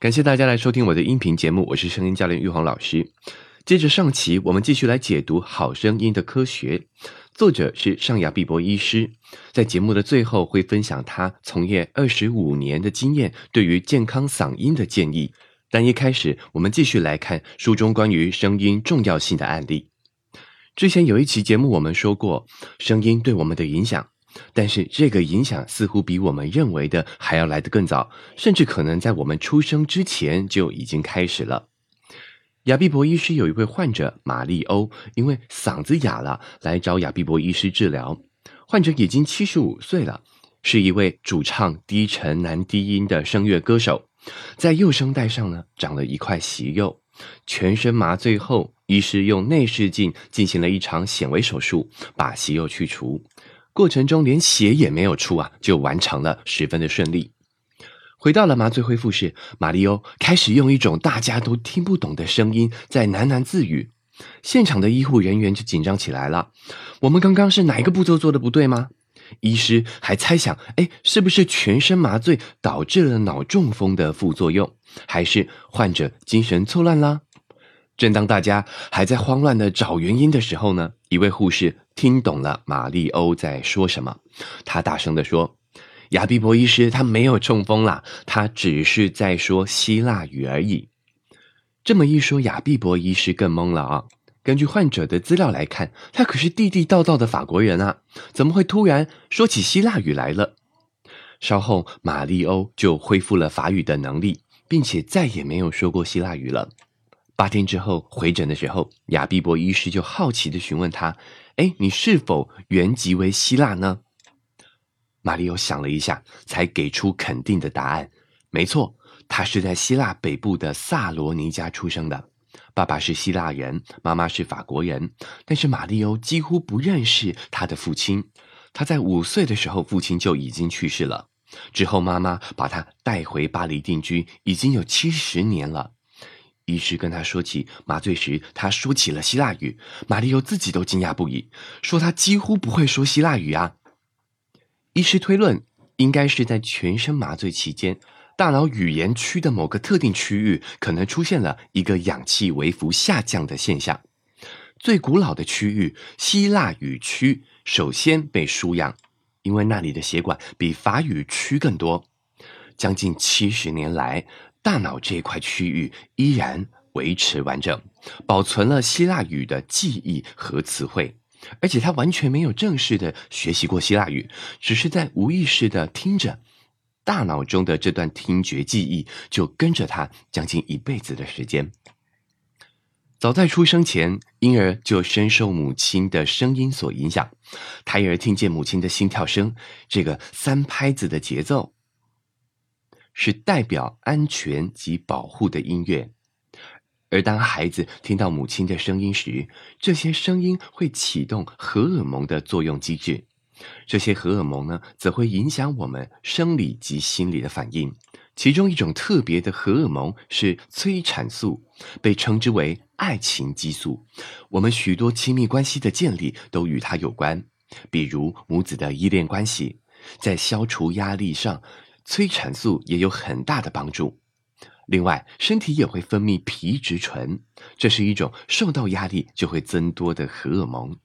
感谢大家来收听我的音频节目，我是声音教练玉皇老师。接着上期，我们继续来解读《好声音的科学》，作者是尚雅碧博医师。在节目的最后，会分享他从业二十五年的经验，对于健康嗓音的建议。但一开始，我们继续来看书中关于声音重要性的案例。之前有一期节目，我们说过声音对我们的影响。但是这个影响似乎比我们认为的还要来得更早，甚至可能在我们出生之前就已经开始了。亚碧博医师有一位患者玛丽欧，因为嗓子哑了，来找亚碧博医师治疗。患者已经七十五岁了，是一位主唱低沉男低音的声乐歌手，在右声带上呢长了一块息肉，全身麻醉后，医师用内视镜进行了一场显微手术，把息肉去除。过程中连血也没有出啊，就完成了，十分的顺利。回到了麻醉恢复室，马里欧开始用一种大家都听不懂的声音在喃喃自语。现场的医护人员就紧张起来了。我们刚刚是哪一个步骤做的不对吗？医师还猜想，哎，是不是全身麻醉导致了脑中风的副作用，还是患者精神错乱啦？正当大家还在慌乱的找原因的时候呢，一位护士听懂了玛丽欧在说什么，他大声的说：“亚比伯医师，他没有中风啦，他只是在说希腊语而已。”这么一说，亚比伯医师更懵了啊！根据患者的资料来看，他可是地地道道的法国人啊，怎么会突然说起希腊语来了？稍后，玛丽欧就恢复了法语的能力，并且再也没有说过希腊语了。八天之后回诊的时候，亚碧博医师就好奇的询问他：“哎，你是否原籍为希腊呢？”马里欧想了一下，才给出肯定的答案：“没错，他是在希腊北部的萨罗尼加出生的，爸爸是希腊人，妈妈是法国人。但是马里欧几乎不认识他的父亲，他在五岁的时候父亲就已经去世了，之后妈妈把他带回巴黎定居，已经有七十年了。”医师跟他说起麻醉时，他说起了希腊语，马里欧自己都惊讶不已，说他几乎不会说希腊语啊。医师推论，应该是在全身麻醉期间，大脑语言区的某个特定区域可能出现了一个氧气微幅下降的现象。最古老的区域希腊语区首先被输氧，因为那里的血管比法语区更多。将近七十年来。大脑这一块区域依然维持完整，保存了希腊语的记忆和词汇，而且他完全没有正式的学习过希腊语，只是在无意识的听着，大脑中的这段听觉记忆就跟着他将近一辈子的时间。早在出生前，婴儿就深受母亲的声音所影响，胎儿听见母亲的心跳声，这个三拍子的节奏。是代表安全及保护的音乐，而当孩子听到母亲的声音时，这些声音会启动荷尔蒙的作用机制，这些荷尔蒙呢，则会影响我们生理及心理的反应。其中一种特别的荷尔蒙是催产素，被称之为爱情激素。我们许多亲密关系的建立都与它有关，比如母子的依恋关系，在消除压力上。催产素也有很大的帮助。另外，身体也会分泌皮质醇，这是一种受到压力就会增多的荷尔蒙。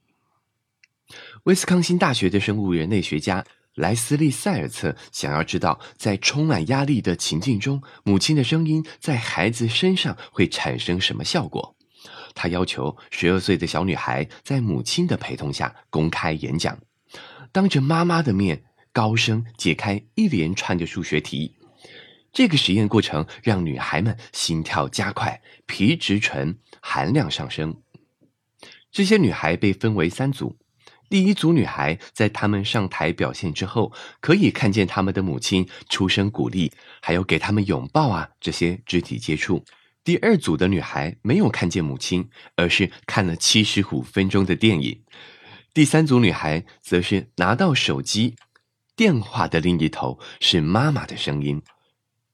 威斯康星大学的生物人类学家莱斯利·塞尔策想要知道，在充满压力的情境中，母亲的声音在孩子身上会产生什么效果。他要求十二岁的小女孩在母亲的陪同下公开演讲，当着妈妈的面。高声解开一连串的数学题，这个实验过程让女孩们心跳加快，皮质醇含量上升。这些女孩被分为三组，第一组女孩在她们上台表现之后，可以看见她们的母亲出声鼓励，还有给他们拥抱啊这些肢体接触。第二组的女孩没有看见母亲，而是看了七十五分钟的电影。第三组女孩则是拿到手机。电话的另一头是妈妈的声音。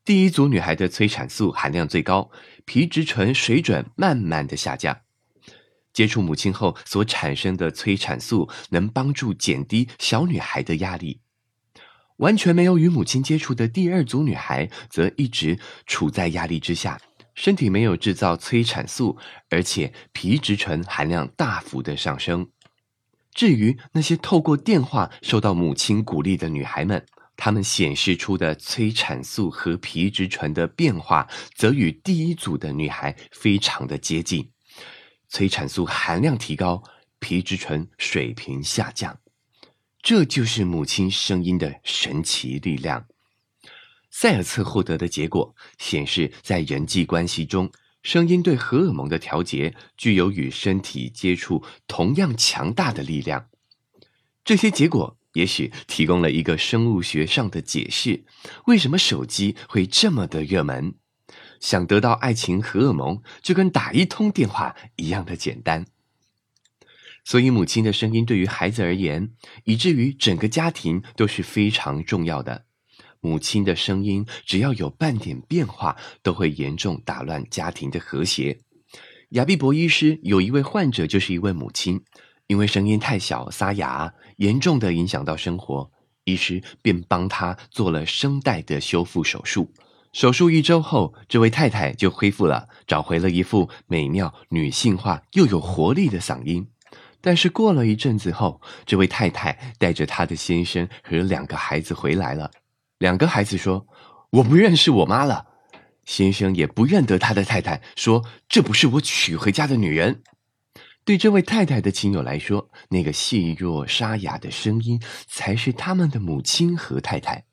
第一组女孩的催产素含量最高，皮质醇水准慢慢的下降。接触母亲后所产生的催产素能帮助减低小女孩的压力。完全没有与母亲接触的第二组女孩，则一直处在压力之下，身体没有制造催产素，而且皮质醇含量大幅的上升。至于那些透过电话受到母亲鼓励的女孩们，她们显示出的催产素和皮质醇的变化，则与第一组的女孩非常的接近，催产素含量提高，皮质醇水平下降。这就是母亲声音的神奇力量。塞尔茨获得的结果显示，在人际关系中，声音对荷尔蒙的调节具有与身体接触同样强大的力量。这些结果也许提供了一个生物学上的解释：为什么手机会这么的热门？想得到爱情荷尔蒙，就跟打一通电话一样的简单。所以，母亲的声音对于孩子而言，以至于整个家庭都是非常重要的。母亲的声音只要有半点变化，都会严重打乱家庭的和谐。亚碧博医师有一位患者，就是一位母亲，因为声音太小、沙哑，严重的影响到生活，医师便帮他做了声带的修复手术。手术一周后，这位太太就恢复了，找回了一副美妙、女性化又有活力的嗓音。但是过了一阵子后，这位太太带着她的先生和两个孩子回来了。两个孩子说：“我不认识我妈了。”先生也不认得他的太太，说：“这不是我娶回家的女人。”对这位太太的亲友来说，那个细弱沙哑的声音才是他们的母亲和太太。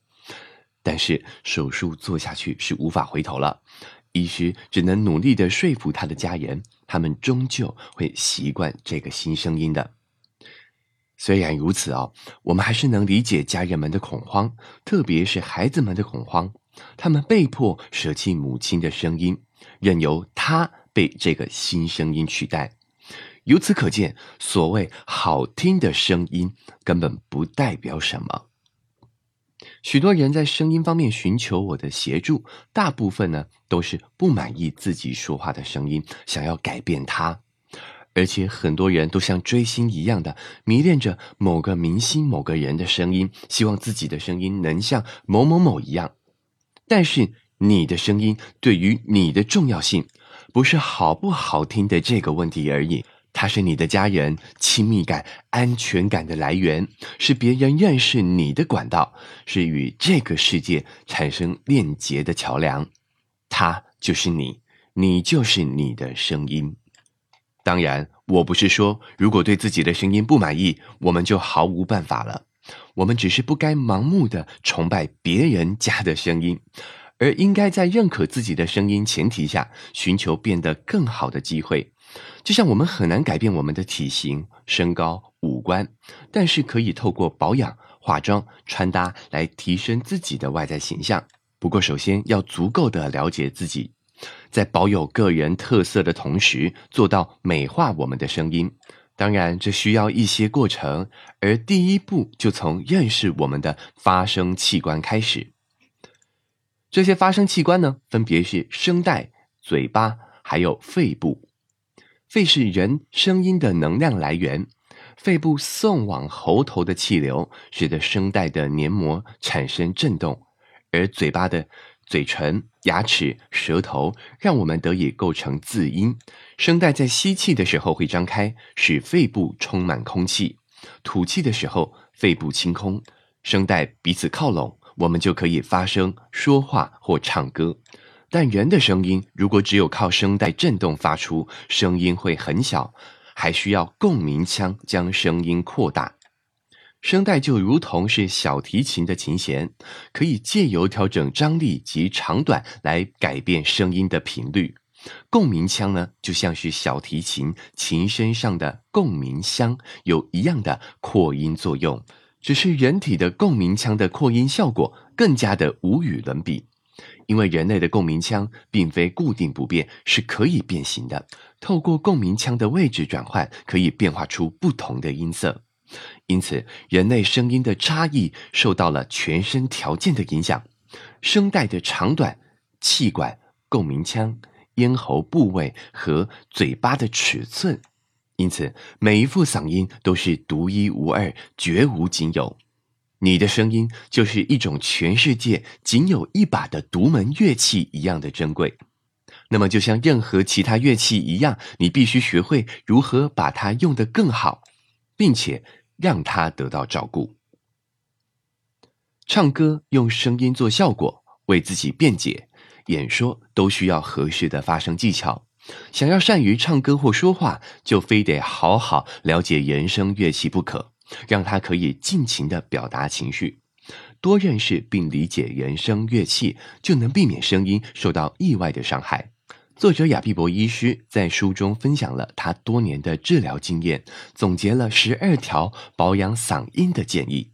但是手术做下去是无法回头了。医师只能努力的说服他的家人，他们终究会习惯这个新声音的。虽然如此哦，我们还是能理解家人们的恐慌，特别是孩子们的恐慌。他们被迫舍弃母亲的声音，任由他被这个新声音取代。由此可见，所谓好听的声音根本不代表什么。许多人在声音方面寻求我的协助，大部分呢都是不满意自己说话的声音，想要改变它。而且很多人都像追星一样的迷恋着某个明星、某个人的声音，希望自己的声音能像某某某一样。但是你的声音对于你的重要性，不是好不好听的这个问题而已。它是你的家人亲密感、安全感的来源，是别人认识你的管道，是与这个世界产生链接的桥梁。它就是你，你就是你的声音。当然，我不是说如果对自己的声音不满意，我们就毫无办法了。我们只是不该盲目的崇拜别人家的声音，而应该在认可自己的声音前提下，寻求变得更好的机会。就像我们很难改变我们的体型、身高、五官，但是可以透过保养、化妆、穿搭来提升自己的外在形象。不过，首先要足够的了解自己，在保有个人特色的同时，做到美化我们的声音。当然，这需要一些过程，而第一步就从认识我们的发声器官开始。这些发声器官呢，分别是声带、嘴巴，还有肺部。肺是人声音的能量来源，肺部送往喉头的气流使得声带的黏膜产生震动，而嘴巴的嘴唇、牙齿、舌头让我们得以构成字音。声带在吸气的时候会张开，使肺部充满空气；吐气的时候，肺部清空，声带彼此靠拢，我们就可以发声、说话或唱歌。但人的声音如果只有靠声带振动发出，声音会很小，还需要共鸣腔将声音扩大。声带就如同是小提琴的琴弦，可以借由调整张力及长短来改变声音的频率。共鸣腔呢，就像是小提琴琴身上的共鸣箱，有一样的扩音作用，只是人体的共鸣腔的扩音效果更加的无与伦比。因为人类的共鸣腔并非固定不变，是可以变形的。透过共鸣腔的位置转换，可以变化出不同的音色。因此，人类声音的差异受到了全身条件的影响：声带的长短、气管、共鸣腔、咽喉部位和嘴巴的尺寸。因此，每一副嗓音都是独一无二、绝无仅有。你的声音就是一种全世界仅有一把的独门乐器一样的珍贵。那么，就像任何其他乐器一样，你必须学会如何把它用得更好，并且让他得到照顾。唱歌用声音做效果，为自己辩解，演说都需要合适的发声技巧。想要善于唱歌或说话，就非得好好了解原声乐器不可，让他可以尽情的表达情绪。多认识并理解原声乐器，就能避免声音受到意外的伤害。作者亚碧博医师在书中分享了他多年的治疗经验，总结了十二条保养嗓音的建议。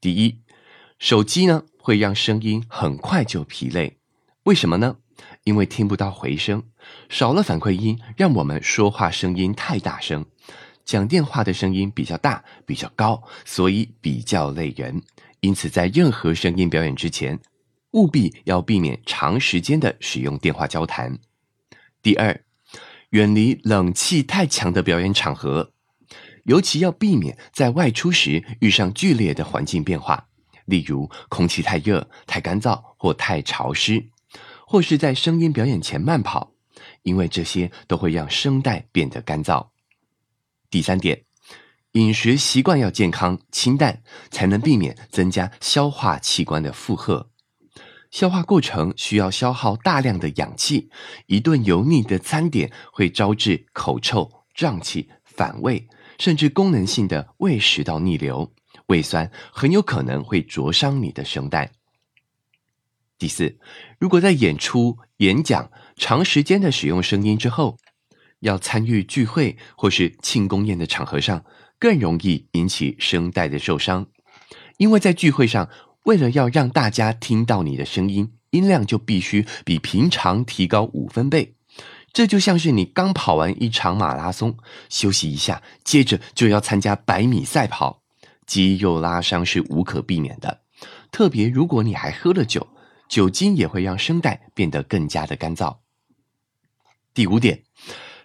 第一。手机呢会让声音很快就疲累，为什么呢？因为听不到回声，少了反馈音，让我们说话声音太大声，讲电话的声音比较大、比较高，所以比较累人。因此，在任何声音表演之前，务必要避免长时间的使用电话交谈。第二，远离冷气太强的表演场合，尤其要避免在外出时遇上剧烈的环境变化。例如，空气太热、太干燥或太潮湿，或是在声音表演前慢跑，因为这些都会让声带变得干燥。第三点，饮食习惯要健康清淡，才能避免增加消化器官的负荷。消化过程需要消耗大量的氧气，一顿油腻的餐点会招致口臭、胀气、反胃，甚至功能性的胃食道逆流。胃酸很有可能会灼伤你的声带。第四，如果在演出、演讲长时间的使用声音之后，要参与聚会或是庆功宴的场合上，更容易引起声带的受伤。因为在聚会上，为了要让大家听到你的声音，音量就必须比平常提高五分贝。这就像是你刚跑完一场马拉松，休息一下，接着就要参加百米赛跑。肌肉拉伤是无可避免的，特别如果你还喝了酒，酒精也会让声带变得更加的干燥。第五点，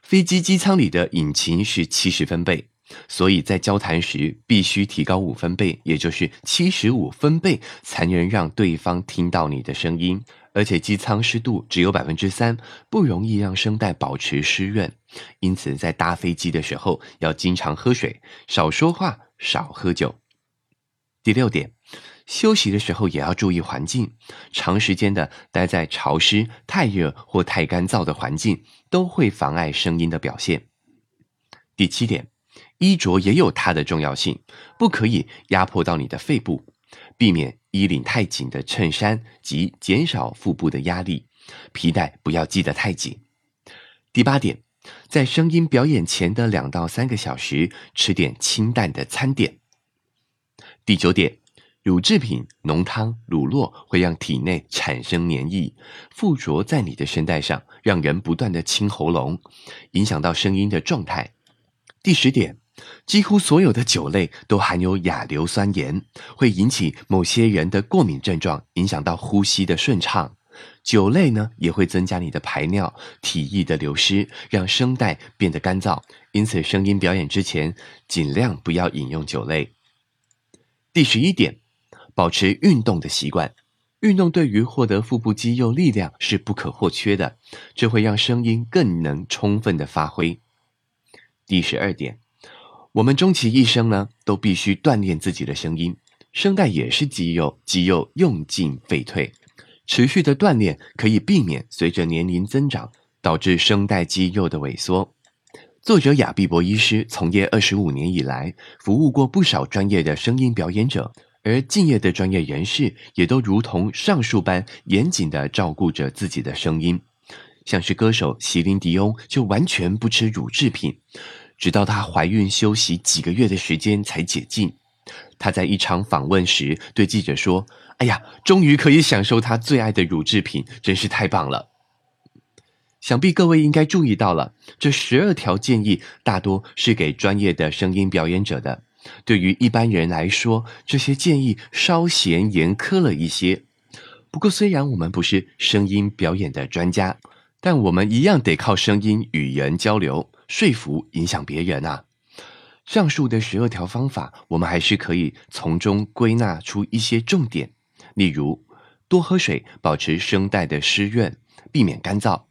飞机机舱里的引擎是七十分贝，所以在交谈时必须提高五分贝，也就是七十五分贝，才能让对方听到你的声音。而且机舱湿度只有百分之三，不容易让声带保持湿润，因此在搭飞机的时候要经常喝水，少说话。少喝酒。第六点，休息的时候也要注意环境，长时间的待在潮湿、太热或太干燥的环境，都会妨碍声音的表现。第七点，衣着也有它的重要性，不可以压迫到你的肺部，避免衣领太紧的衬衫及减少腹部的压力，皮带不要系得太紧。第八点。在声音表演前的两到三个小时，吃点清淡的餐点。第九点，乳制品、浓汤、乳酪会让体内产生黏液，附着在你的声带上，让人不断的清喉咙，影响到声音的状态。第十点，几乎所有的酒类都含有亚硫酸盐，会引起某些人的过敏症状，影响到呼吸的顺畅。酒类呢也会增加你的排尿、体液的流失，让声带变得干燥。因此，声音表演之前尽量不要饮用酒类。第十一点，保持运动的习惯。运动对于获得腹部肌肉力量是不可或缺的，这会让声音更能充分的发挥。第十二点，我们终其一生呢都必须锻炼自己的声音，声带也是肌肉，肌肉用尽废退。持续的锻炼可以避免随着年龄增长导致声带肌肉的萎缩。作者亚碧博医师从业二十五年以来，服务过不少专业的声音表演者，而敬业的专业人士也都如同上述般严谨的照顾着自己的声音。像是歌手席琳迪翁就完全不吃乳制品，直到她怀孕休息几个月的时间才解禁。她在一场访问时对记者说。哎呀，终于可以享受她最爱的乳制品，真是太棒了！想必各位应该注意到了，这十二条建议大多是给专业的声音表演者的。对于一般人来说，这些建议稍显严苛了一些。不过，虽然我们不是声音表演的专家，但我们一样得靠声音与人交流、说服、影响别人啊。上述的十二条方法，我们还是可以从中归纳出一些重点，例如多喝水，保持声带的湿润，避免干燥；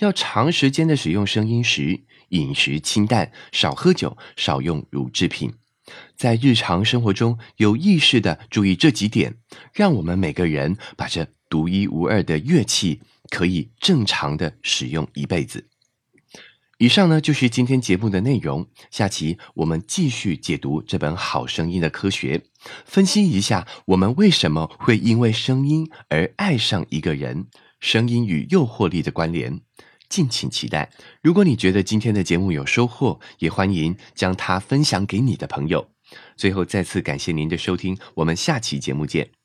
要长时间的使用声音时，饮食清淡，少喝酒，少用乳制品。在日常生活中有意识的注意这几点，让我们每个人把这独一无二的乐器可以正常的使用一辈子。以上呢就是今天节目的内容。下期我们继续解读这本《好声音的科学》，分析一下我们为什么会因为声音而爱上一个人，声音与诱惑力的关联。敬请期待。如果你觉得今天的节目有收获，也欢迎将它分享给你的朋友。最后再次感谢您的收听，我们下期节目见。